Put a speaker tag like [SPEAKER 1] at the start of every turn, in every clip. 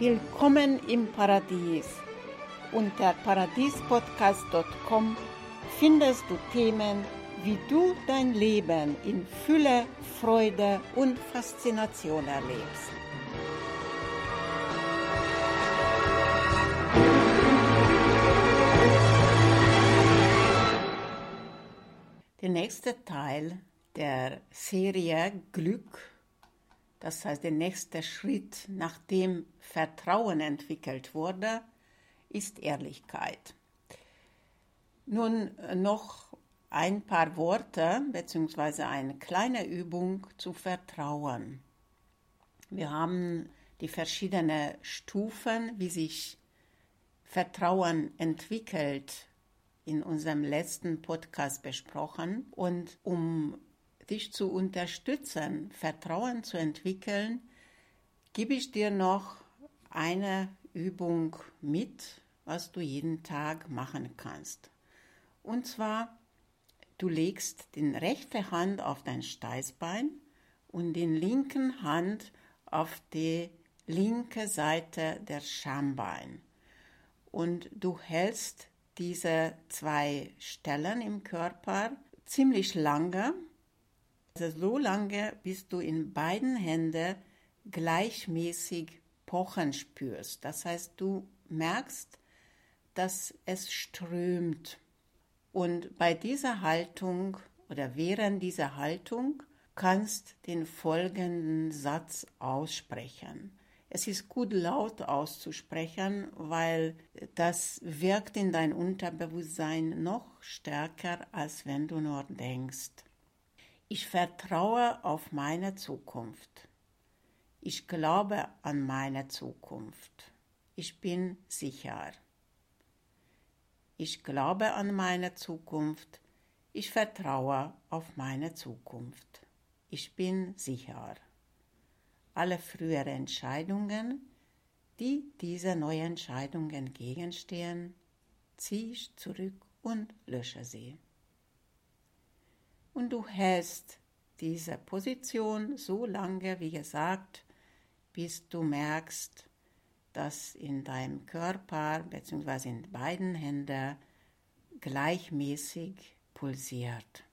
[SPEAKER 1] Willkommen im Paradies. Unter paradiespodcast.com findest du Themen, wie du dein Leben in Fülle, Freude und Faszination erlebst. Der nächste Teil der Serie Glück, das heißt der nächste Schritt, nachdem Vertrauen entwickelt wurde, ist Ehrlichkeit. Nun noch ein paar Worte bzw. eine kleine Übung zu Vertrauen. Wir haben die verschiedenen Stufen, wie sich Vertrauen entwickelt in unserem letzten Podcast besprochen. Und um dich zu unterstützen, Vertrauen zu entwickeln, gebe ich dir noch eine Übung mit, was du jeden Tag machen kannst. Und zwar, du legst die rechte Hand auf dein Steißbein und die linken Hand auf die linke Seite der Schambein. Und du hältst diese zwei Stellen im Körper ziemlich lange, also so lange, bis du in beiden Händen gleichmäßig pochen spürst. Das heißt, du merkst, dass es strömt. Und bei dieser Haltung oder während dieser Haltung kannst den folgenden Satz aussprechen. Es ist gut laut auszusprechen, weil das wirkt in dein Unterbewusstsein noch stärker, als wenn du nur denkst. Ich vertraue auf meine Zukunft. Ich glaube an meine Zukunft. Ich bin sicher. Ich glaube an meine Zukunft. Ich vertraue auf meine Zukunft. Ich bin sicher alle früheren Entscheidungen, die dieser neuen Entscheidung entgegenstehen, ziehe ich zurück und lösche sie. Und du hältst diese Position so lange, wie gesagt, bis du merkst, dass in deinem Körper bzw. in beiden Händen gleichmäßig pulsiert.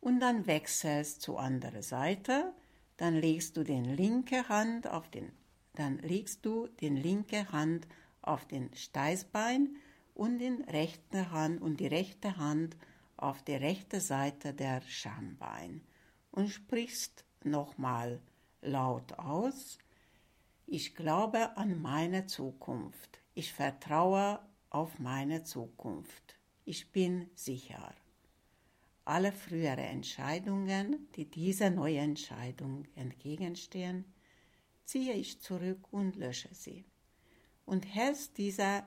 [SPEAKER 1] Und dann wechselst zur anderen Seite dann legst du den linke Hand auf den, dann legst du den linke Hand auf den Steißbein und den rechte Hand und die rechte Hand auf die rechte Seite der Schambein und sprichst nochmal laut aus. Ich glaube an meine Zukunft. Ich vertraue auf meine Zukunft. Ich bin sicher alle frühere Entscheidungen, die dieser neuen Entscheidung entgegenstehen, ziehe ich zurück und lösche sie. Und hältst diese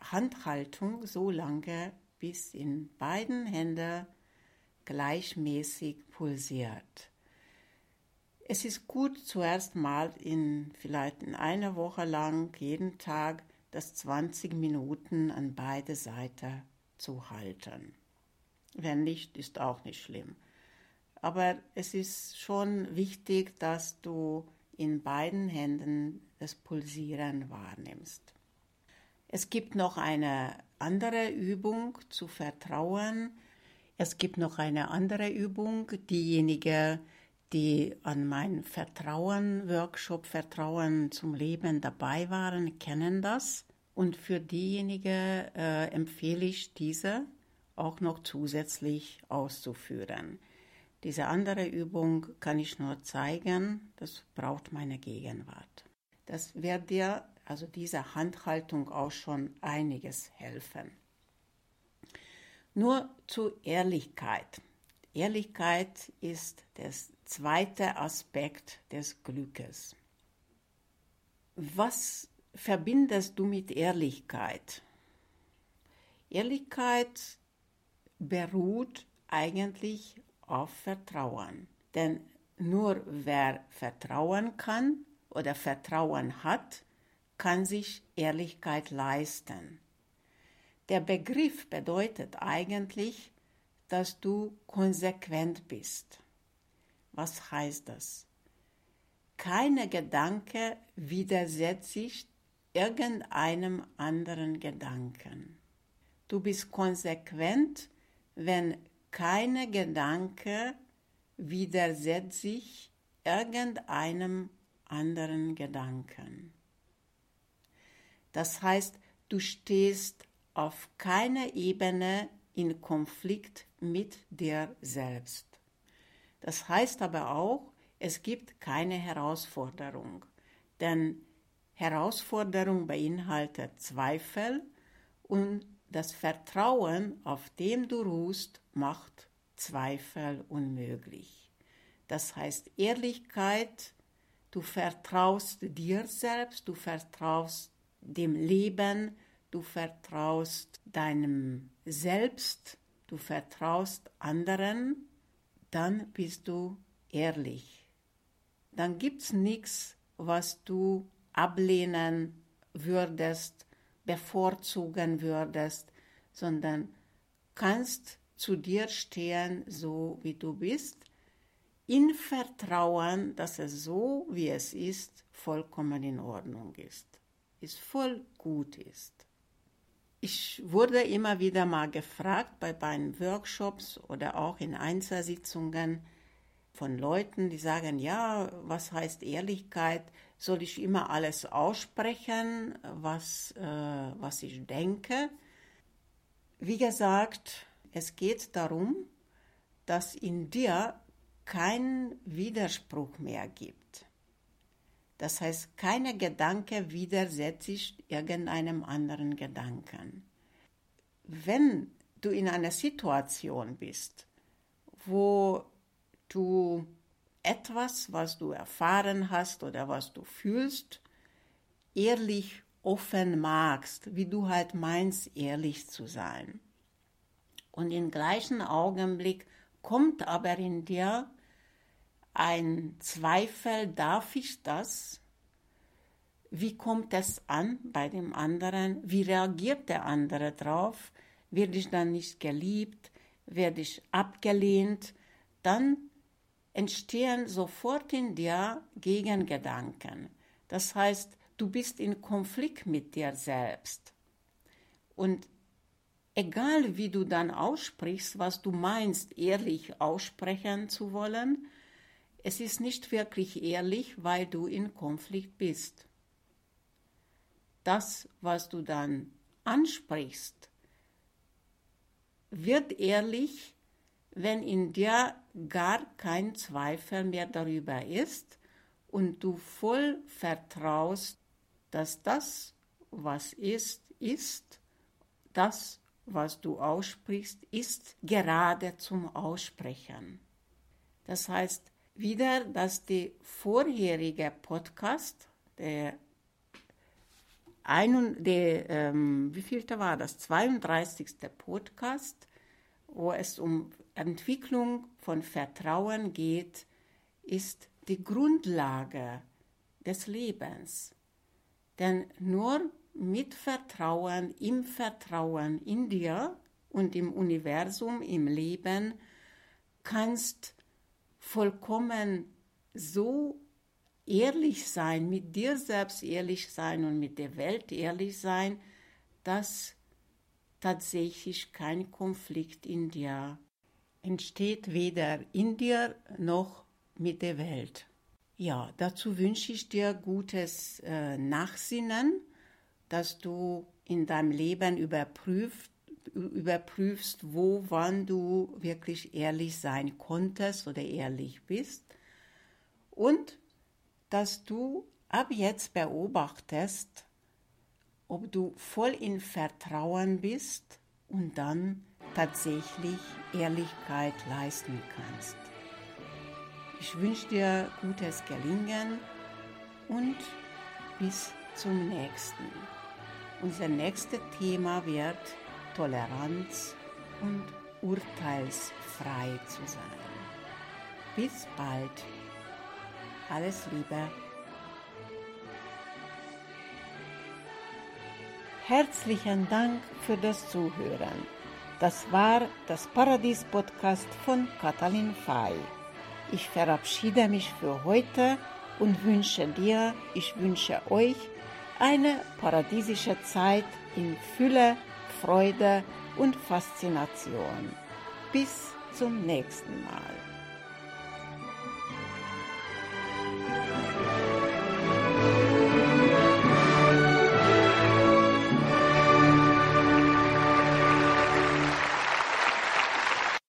[SPEAKER 1] Handhaltung so lange, bis in beiden Händen gleichmäßig pulsiert. Es ist gut, zuerst mal in vielleicht in einer Woche lang jeden Tag das 20 Minuten an beide Seiten zu halten. Wenn nicht, ist auch nicht schlimm. Aber es ist schon wichtig, dass du in beiden Händen das Pulsieren wahrnimmst. Es gibt noch eine andere Übung zu vertrauen. Es gibt noch eine andere Übung. Diejenigen, die an meinem Vertrauen-Workshop Vertrauen zum Leben dabei waren, kennen das. Und für diejenigen äh, empfehle ich diese auch noch zusätzlich auszuführen. Diese andere Übung kann ich nur zeigen, das braucht meine Gegenwart. Das wird dir, also diese Handhaltung, auch schon einiges helfen. Nur zur Ehrlichkeit. Ehrlichkeit ist der zweite Aspekt des Glückes. Was verbindest du mit Ehrlichkeit? Ehrlichkeit beruht eigentlich auf Vertrauen. Denn nur wer vertrauen kann oder Vertrauen hat, kann sich Ehrlichkeit leisten. Der Begriff bedeutet eigentlich, dass du konsequent bist. Was heißt das? keine Gedanke widersetzt sich irgendeinem anderen Gedanken. Du bist konsequent, wenn keine Gedanke widersetzt sich irgendeinem anderen Gedanken. Das heißt, du stehst auf keiner Ebene in Konflikt mit dir selbst. Das heißt aber auch, es gibt keine Herausforderung, denn Herausforderung beinhaltet Zweifel und das Vertrauen, auf dem du ruhst, macht Zweifel unmöglich. Das heißt Ehrlichkeit, du vertraust dir selbst, du vertraust dem Leben, du vertraust deinem Selbst, du vertraust anderen, dann bist du ehrlich. Dann gibt es nichts, was du ablehnen würdest, bevorzugen würdest, sondern kannst zu dir stehen, so wie du bist, in Vertrauen, dass es so, wie es ist, vollkommen in Ordnung ist, ist voll gut ist. Ich wurde immer wieder mal gefragt bei meinen Workshops oder auch in Einzelsitzungen von Leuten, die sagen, ja, was heißt Ehrlichkeit? Soll ich immer alles aussprechen, was, äh, was ich denke? Wie gesagt, es geht darum, dass in dir kein Widerspruch mehr gibt. Das heißt, keine Gedanke widersetzt sich irgendeinem anderen Gedanken. Wenn du in einer Situation bist, wo du etwas, was du erfahren hast oder was du fühlst, ehrlich offen magst, wie du halt meinst, ehrlich zu sein. Und im gleichen Augenblick kommt aber in dir ein Zweifel, darf ich das? Wie kommt es an bei dem anderen? Wie reagiert der andere drauf? Werde ich dann nicht geliebt? Werde ich abgelehnt? Dann entstehen sofort in dir Gegengedanken. Das heißt, du bist in Konflikt mit dir selbst. Und egal wie du dann aussprichst, was du meinst, ehrlich aussprechen zu wollen, es ist nicht wirklich ehrlich, weil du in Konflikt bist. Das, was du dann ansprichst, wird ehrlich, wenn in dir gar kein Zweifel mehr darüber ist und du voll vertraust, dass das, was ist, ist, das, was du aussprichst, ist gerade zum Aussprechen. Das heißt wieder, dass der vorherige Podcast, der, ein, der ähm, wie vielte war das, 32. Podcast, wo es um Entwicklung von Vertrauen geht, ist die Grundlage des Lebens. Denn nur mit Vertrauen, im Vertrauen in dir und im Universum, im Leben, kannst vollkommen so ehrlich sein, mit dir selbst ehrlich sein und mit der Welt ehrlich sein, dass tatsächlich kein Konflikt in dir entsteht, weder in dir noch mit der Welt. Ja, dazu wünsche ich dir gutes äh, Nachsinnen, dass du in deinem Leben überprüft, überprüfst, wo, wann du wirklich ehrlich sein konntest oder ehrlich bist und dass du ab jetzt beobachtest, ob du voll in Vertrauen bist und dann tatsächlich Ehrlichkeit leisten kannst. Ich wünsche dir gutes Gelingen und bis zum nächsten. Unser nächstes Thema wird Toleranz und urteilsfrei zu sein. Bis bald. Alles Liebe. Herzlichen Dank für das Zuhören. Das war das Paradies-Podcast von Katalin Fay. Ich verabschiede mich für heute und wünsche dir, ich wünsche euch eine paradiesische Zeit in Fülle, Freude und Faszination. Bis zum nächsten Mal.